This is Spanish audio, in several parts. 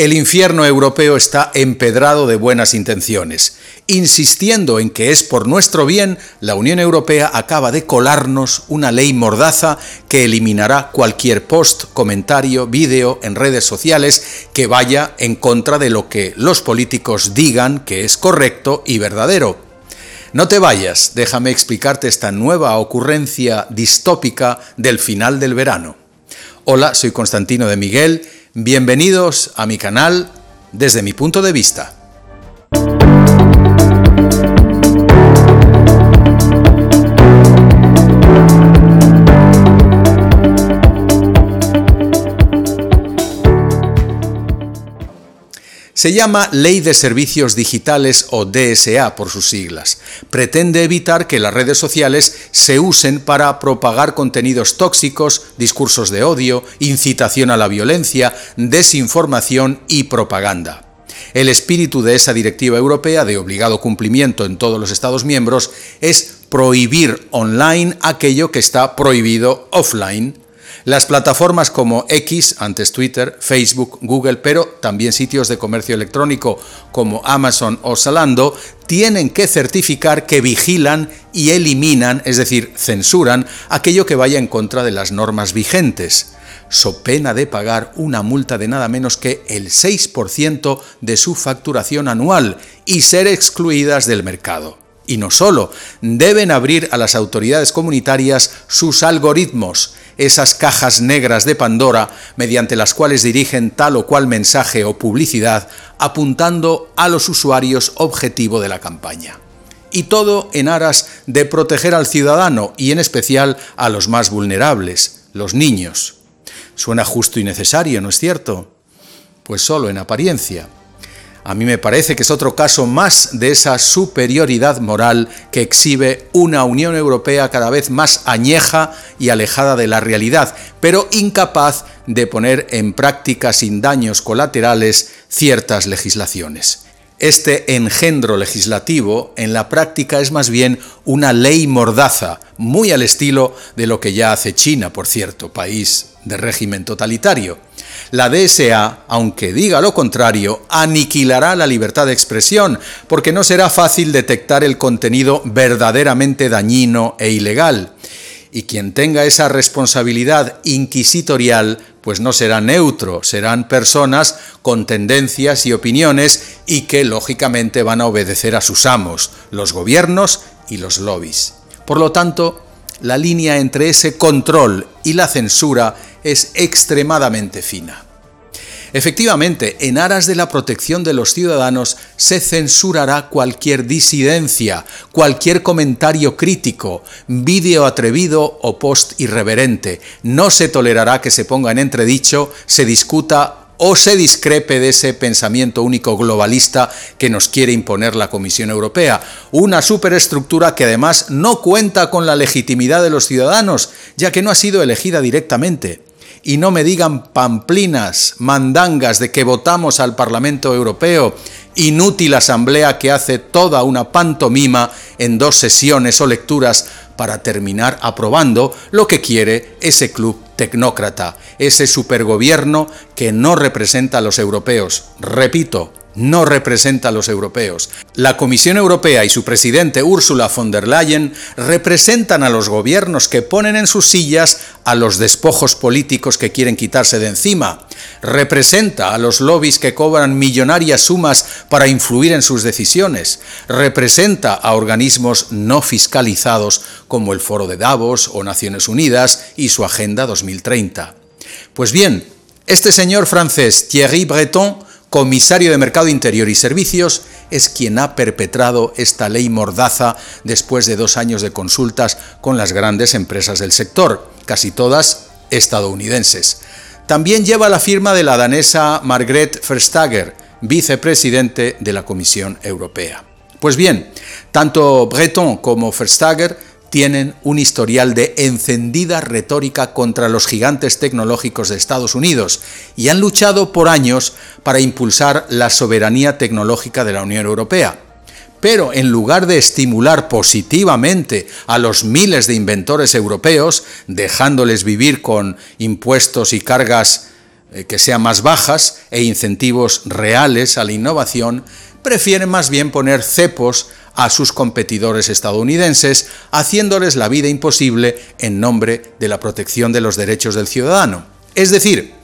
El infierno europeo está empedrado de buenas intenciones. Insistiendo en que es por nuestro bien, la Unión Europea acaba de colarnos una ley mordaza que eliminará cualquier post, comentario, vídeo en redes sociales que vaya en contra de lo que los políticos digan que es correcto y verdadero. No te vayas, déjame explicarte esta nueva ocurrencia distópica del final del verano. Hola, soy Constantino de Miguel Bienvenidos a mi canal desde mi punto de vista. Se llama Ley de Servicios Digitales o DSA por sus siglas. Pretende evitar que las redes sociales se usen para propagar contenidos tóxicos, discursos de odio, incitación a la violencia, desinformación y propaganda. El espíritu de esa directiva europea de obligado cumplimiento en todos los Estados miembros es prohibir online aquello que está prohibido offline las plataformas como X, antes Twitter, Facebook, Google, pero también sitios de comercio electrónico como Amazon o Zalando, tienen que certificar que vigilan y eliminan, es decir, censuran, aquello que vaya en contra de las normas vigentes, so pena de pagar una multa de nada menos que el 6% de su facturación anual y ser excluidas del mercado. Y no solo, deben abrir a las autoridades comunitarias sus algoritmos, esas cajas negras de Pandora mediante las cuales dirigen tal o cual mensaje o publicidad apuntando a los usuarios objetivo de la campaña. Y todo en aras de proteger al ciudadano y en especial a los más vulnerables, los niños. Suena justo y necesario, ¿no es cierto? Pues solo en apariencia. A mí me parece que es otro caso más de esa superioridad moral que exhibe una Unión Europea cada vez más añeja y alejada de la realidad, pero incapaz de poner en práctica sin daños colaterales ciertas legislaciones. Este engendro legislativo en la práctica es más bien una ley mordaza, muy al estilo de lo que ya hace China, por cierto, país de régimen totalitario. La DSA, aunque diga lo contrario, aniquilará la libertad de expresión, porque no será fácil detectar el contenido verdaderamente dañino e ilegal. Y quien tenga esa responsabilidad inquisitorial, pues no será neutro, serán personas con tendencias y opiniones y que lógicamente van a obedecer a sus amos, los gobiernos y los lobbies. Por lo tanto, la línea entre ese control y la censura es extremadamente fina. Efectivamente, en aras de la protección de los ciudadanos se censurará cualquier disidencia, cualquier comentario crítico, vídeo atrevido o post irreverente. No se tolerará que se ponga en entredicho, se discuta o se discrepe de ese pensamiento único globalista que nos quiere imponer la Comisión Europea. Una superestructura que además no cuenta con la legitimidad de los ciudadanos, ya que no ha sido elegida directamente. Y no me digan pamplinas, mandangas de que votamos al Parlamento Europeo, inútil asamblea que hace toda una pantomima en dos sesiones o lecturas para terminar aprobando lo que quiere ese club tecnócrata, ese supergobierno que no representa a los europeos. Repito, no representa a los europeos. La Comisión Europea y su presidente Ursula von der Leyen representan a los gobiernos que ponen en sus sillas a los despojos políticos que quieren quitarse de encima. Representa a los lobbies que cobran millonarias sumas para influir en sus decisiones. Representa a organismos no fiscalizados como el Foro de Davos o Naciones Unidas y su Agenda 2030. Pues bien, este señor francés Thierry Breton comisario de Mercado Interior y Servicios, es quien ha perpetrado esta ley mordaza después de dos años de consultas con las grandes empresas del sector, casi todas estadounidenses. También lleva la firma de la danesa Margrethe Verstager, vicepresidente de la Comisión Europea. Pues bien, tanto Breton como Verstager tienen un historial de encendida retórica contra los gigantes tecnológicos de Estados Unidos y han luchado por años para impulsar la soberanía tecnológica de la Unión Europea. Pero en lugar de estimular positivamente a los miles de inventores europeos, dejándoles vivir con impuestos y cargas eh, que sean más bajas e incentivos reales a la innovación, prefieren más bien poner cepos a sus competidores estadounidenses, haciéndoles la vida imposible en nombre de la protección de los derechos del ciudadano. Es decir,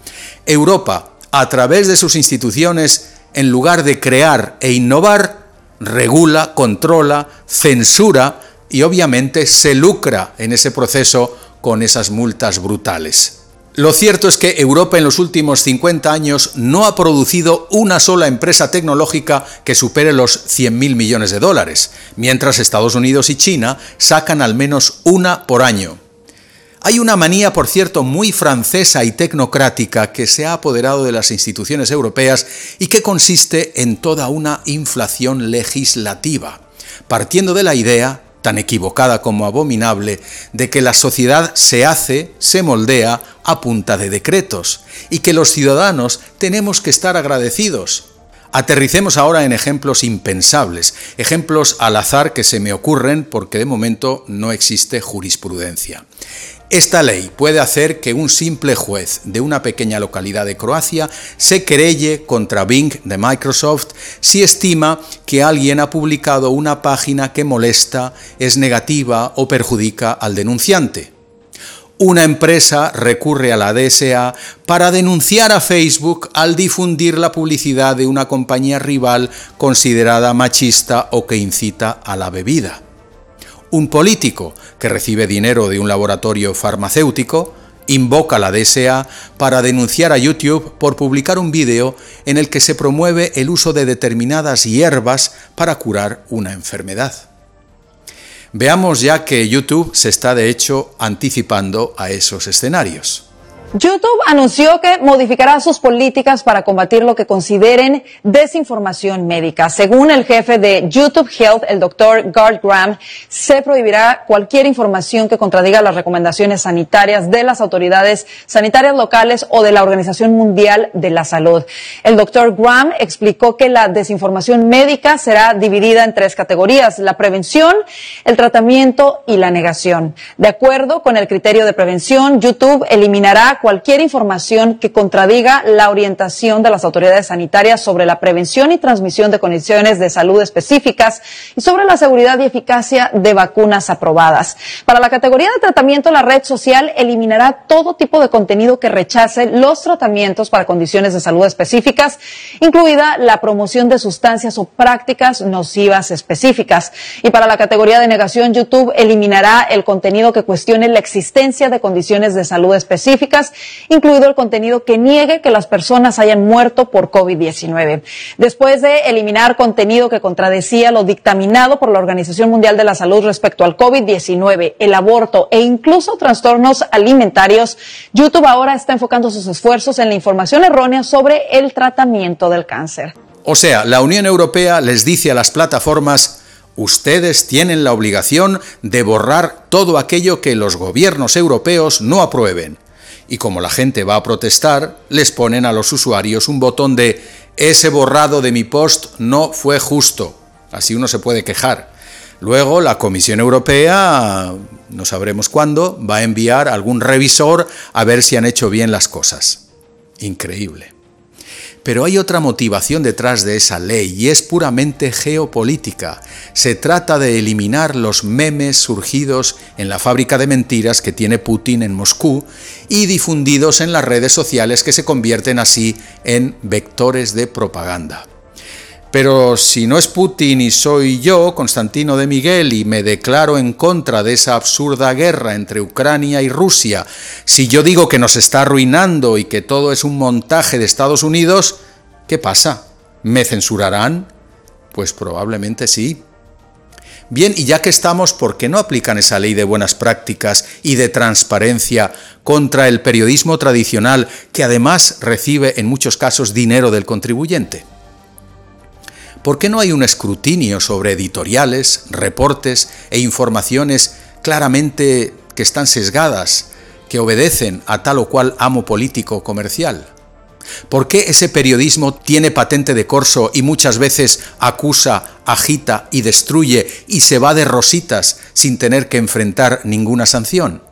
Europa, a través de sus instituciones, en lugar de crear e innovar, regula, controla, censura y obviamente se lucra en ese proceso con esas multas brutales. Lo cierto es que Europa en los últimos 50 años no ha producido una sola empresa tecnológica que supere los 100.000 millones de dólares, mientras Estados Unidos y China sacan al menos una por año. Hay una manía, por cierto, muy francesa y tecnocrática que se ha apoderado de las instituciones europeas y que consiste en toda una inflación legislativa, partiendo de la idea tan equivocada como abominable, de que la sociedad se hace, se moldea a punta de decretos, y que los ciudadanos tenemos que estar agradecidos. Aterricemos ahora en ejemplos impensables, ejemplos al azar que se me ocurren porque de momento no existe jurisprudencia. Esta ley puede hacer que un simple juez de una pequeña localidad de Croacia se querelle contra Bing de Microsoft si estima que alguien ha publicado una página que molesta, es negativa o perjudica al denunciante. Una empresa recurre a la DSA para denunciar a Facebook al difundir la publicidad de una compañía rival considerada machista o que incita a la bebida un político que recibe dinero de un laboratorio farmacéutico invoca la DSA para denunciar a YouTube por publicar un vídeo en el que se promueve el uso de determinadas hierbas para curar una enfermedad. Veamos ya que YouTube se está de hecho anticipando a esos escenarios. YouTube anunció que modificará sus políticas para combatir lo que consideren desinformación médica. Según el jefe de YouTube Health, el doctor Gard Graham, se prohibirá cualquier información que contradiga las recomendaciones sanitarias de las autoridades sanitarias locales o de la Organización Mundial de la Salud. El doctor Graham explicó que la desinformación médica será dividida en tres categorías, la prevención, el tratamiento y la negación. De acuerdo con el criterio de prevención, YouTube eliminará cualquier información que contradiga la orientación de las autoridades sanitarias sobre la prevención y transmisión de condiciones de salud específicas y sobre la seguridad y eficacia de vacunas aprobadas. Para la categoría de tratamiento, la red social eliminará todo tipo de contenido que rechace los tratamientos para condiciones de salud específicas, incluida la promoción de sustancias o prácticas nocivas específicas. Y para la categoría de negación, YouTube eliminará el contenido que cuestione la existencia de condiciones de salud específicas incluido el contenido que niegue que las personas hayan muerto por COVID-19. Después de eliminar contenido que contradecía lo dictaminado por la Organización Mundial de la Salud respecto al COVID-19, el aborto e incluso trastornos alimentarios, YouTube ahora está enfocando sus esfuerzos en la información errónea sobre el tratamiento del cáncer. O sea, la Unión Europea les dice a las plataformas Ustedes tienen la obligación de borrar todo aquello que los gobiernos europeos no aprueben y como la gente va a protestar, les ponen a los usuarios un botón de ese borrado de mi post no fue justo. Así uno se puede quejar. Luego la Comisión Europea, no sabremos cuándo, va a enviar algún revisor a ver si han hecho bien las cosas. Increíble. Pero hay otra motivación detrás de esa ley y es puramente geopolítica. Se trata de eliminar los memes surgidos en la fábrica de mentiras que tiene Putin en Moscú y difundidos en las redes sociales que se convierten así en vectores de propaganda. Pero si no es Putin y soy yo, Constantino de Miguel, y me declaro en contra de esa absurda guerra entre Ucrania y Rusia, si yo digo que nos está arruinando y que todo es un montaje de Estados Unidos, ¿qué pasa? ¿Me censurarán? Pues probablemente sí. Bien, y ya que estamos, ¿por qué no aplican esa ley de buenas prácticas y de transparencia contra el periodismo tradicional que además recibe en muchos casos dinero del contribuyente? ¿Por qué no hay un escrutinio sobre editoriales, reportes e informaciones claramente que están sesgadas, que obedecen a tal o cual amo político comercial? ¿Por qué ese periodismo tiene patente de corso y muchas veces acusa, agita y destruye y se va de rositas sin tener que enfrentar ninguna sanción?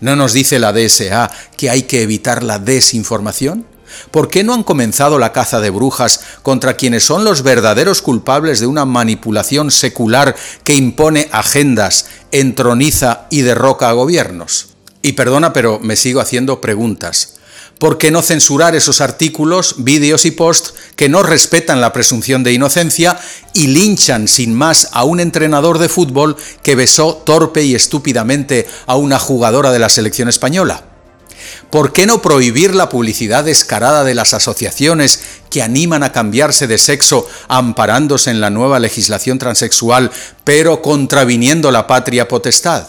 ¿No nos dice la DSA que hay que evitar la desinformación? ¿Por qué no han comenzado la caza de brujas contra quienes son los verdaderos culpables de una manipulación secular que impone agendas, entroniza y derroca a gobiernos? Y perdona, pero me sigo haciendo preguntas. ¿Por qué no censurar esos artículos, vídeos y posts que no respetan la presunción de inocencia y linchan sin más a un entrenador de fútbol que besó torpe y estúpidamente a una jugadora de la selección española? ¿Por qué no prohibir la publicidad descarada de las asociaciones que animan a cambiarse de sexo amparándose en la nueva legislación transexual, pero contraviniendo la patria potestad?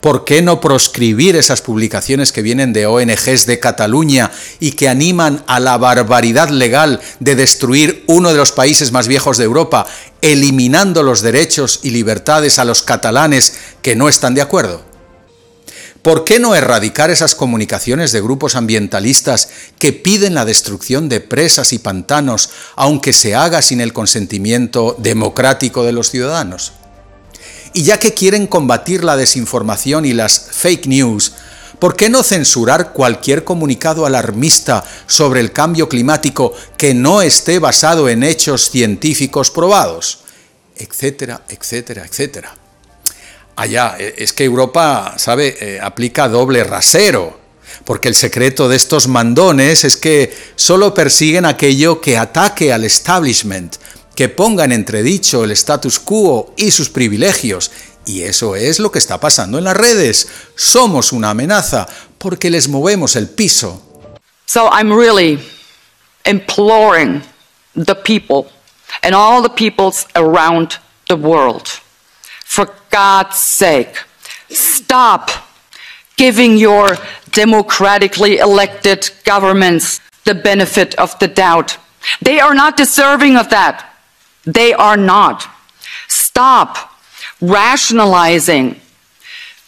¿Por qué no proscribir esas publicaciones que vienen de ONGs de Cataluña y que animan a la barbaridad legal de destruir uno de los países más viejos de Europa, eliminando los derechos y libertades a los catalanes que no están de acuerdo? ¿Por qué no erradicar esas comunicaciones de grupos ambientalistas que piden la destrucción de presas y pantanos, aunque se haga sin el consentimiento democrático de los ciudadanos? Y ya que quieren combatir la desinformación y las fake news, ¿por qué no censurar cualquier comunicado alarmista sobre el cambio climático que no esté basado en hechos científicos probados? Etcétera, etcétera, etcétera. Allá, e, es que Europa, ¿sabe?, eh, aplica doble rasero, porque el secreto de estos mandones es que solo persiguen aquello que ataque al establishment, que ponga en entredicho el status quo y sus privilegios. Y eso es lo que está pasando en las redes. Somos una amenaza porque les movemos el piso. So I'm really imploring the people and all the peoples around the world, for God's sake, stop giving your democratically elected governments the benefit of the doubt. They are not deserving of that. They are not. Stop rationalizing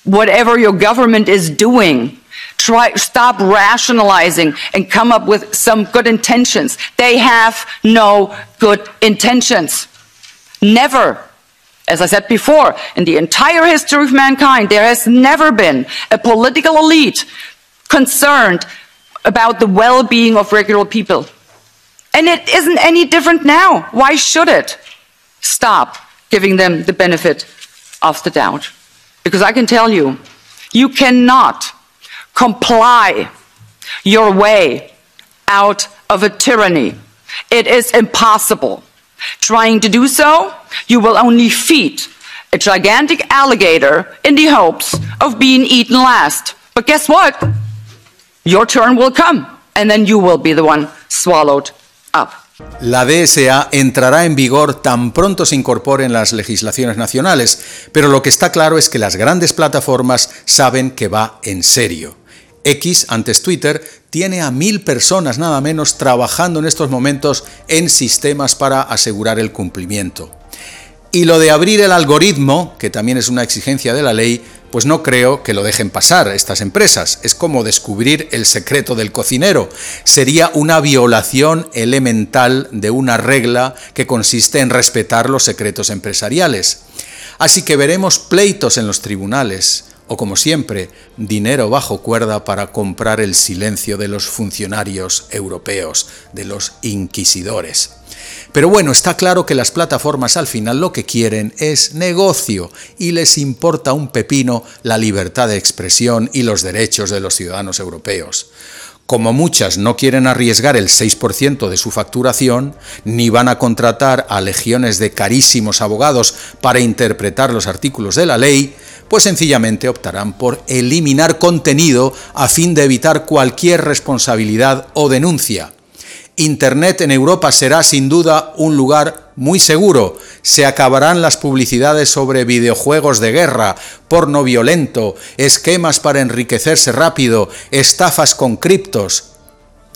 whatever your government is doing. Try, stop rationalizing and come up with some good intentions. They have no good intentions. Never. As I said before, in the entire history of mankind, there has never been a political elite concerned about the well-being of regular people. And it isn't any different now. Why should it? Stop giving them the benefit of the doubt. Because I can tell you, you cannot comply your way out of a tyranny. It is impossible. Trying to do so, you will only feed a gigantic alligator in the hopes of being eaten last. But guess what? Your turn will come, and then you will be the one swallowed up. La DSA entrará en vigor tan pronto se incorporen las legislaciones nacionales, pero lo que está claro es que las grandes plataformas saben que va en serio. X, antes Twitter, tiene a mil personas nada menos trabajando en estos momentos en sistemas para asegurar el cumplimiento. Y lo de abrir el algoritmo, que también es una exigencia de la ley, pues no creo que lo dejen pasar estas empresas. Es como descubrir el secreto del cocinero. Sería una violación elemental de una regla que consiste en respetar los secretos empresariales. Así que veremos pleitos en los tribunales, o como siempre, dinero bajo cuerda para comprar el silencio de los funcionarios europeos, de los inquisidores. Pero bueno, está claro que las plataformas al final lo que quieren es negocio y les importa un pepino la libertad de expresión y los derechos de los ciudadanos europeos. Como muchas no quieren arriesgar el 6% de su facturación, ni van a contratar a legiones de carísimos abogados para interpretar los artículos de la ley, pues sencillamente optarán por eliminar contenido a fin de evitar cualquier responsabilidad o denuncia. Internet en Europa será sin duda un lugar muy seguro. Se acabarán las publicidades sobre videojuegos de guerra, porno violento, esquemas para enriquecerse rápido, estafas con criptos.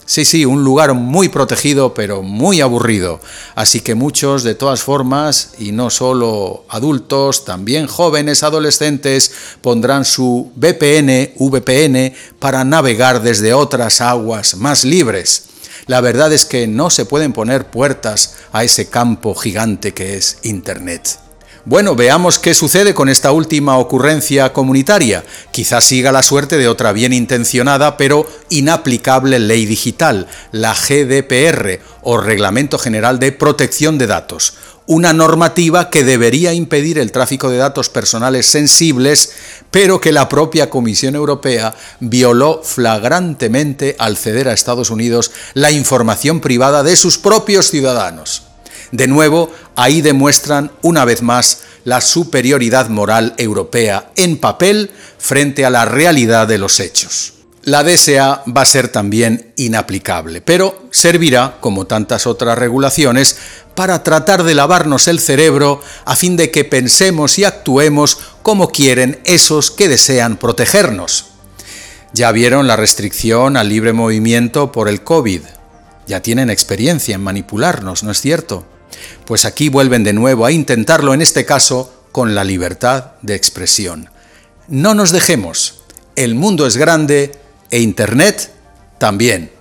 Sí, sí, un lugar muy protegido, pero muy aburrido. Así que muchos, de todas formas, y no solo adultos, también jóvenes, adolescentes, pondrán su VPN, VPN, para navegar desde otras aguas más libres. La verdad es que no se pueden poner puertas a ese campo gigante que es Internet. Bueno, veamos qué sucede con esta última ocurrencia comunitaria. Quizás siga la suerte de otra bien intencionada pero inaplicable ley digital, la GDPR o Reglamento General de Protección de Datos, una normativa que debería impedir el tráfico de datos personales sensibles, pero que la propia Comisión Europea violó flagrantemente al ceder a Estados Unidos la información privada de sus propios ciudadanos. De nuevo, ahí demuestran una vez más la superioridad moral europea en papel frente a la realidad de los hechos. La DSA va a ser también inaplicable, pero servirá, como tantas otras regulaciones, para tratar de lavarnos el cerebro a fin de que pensemos y actuemos como quieren esos que desean protegernos. Ya vieron la restricción al libre movimiento por el COVID. Ya tienen experiencia en manipularnos, ¿no es cierto? Pues aquí vuelven de nuevo a intentarlo, en este caso, con la libertad de expresión. No nos dejemos. El mundo es grande e Internet también.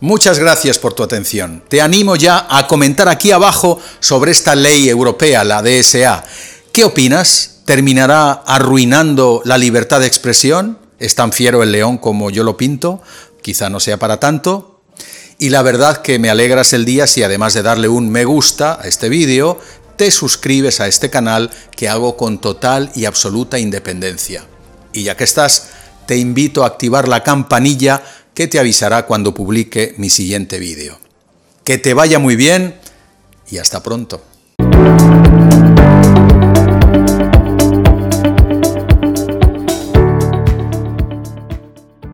Muchas gracias por tu atención. Te animo ya a comentar aquí abajo sobre esta ley europea, la DSA. ¿Qué opinas? ¿Terminará arruinando la libertad de expresión? ¿Es tan fiero el león como yo lo pinto? Quizá no sea para tanto. Y la verdad que me alegras el día si además de darle un me gusta a este vídeo, te suscribes a este canal que hago con total y absoluta independencia. Y ya que estás, te invito a activar la campanilla que te avisará cuando publique mi siguiente vídeo. Que te vaya muy bien y hasta pronto.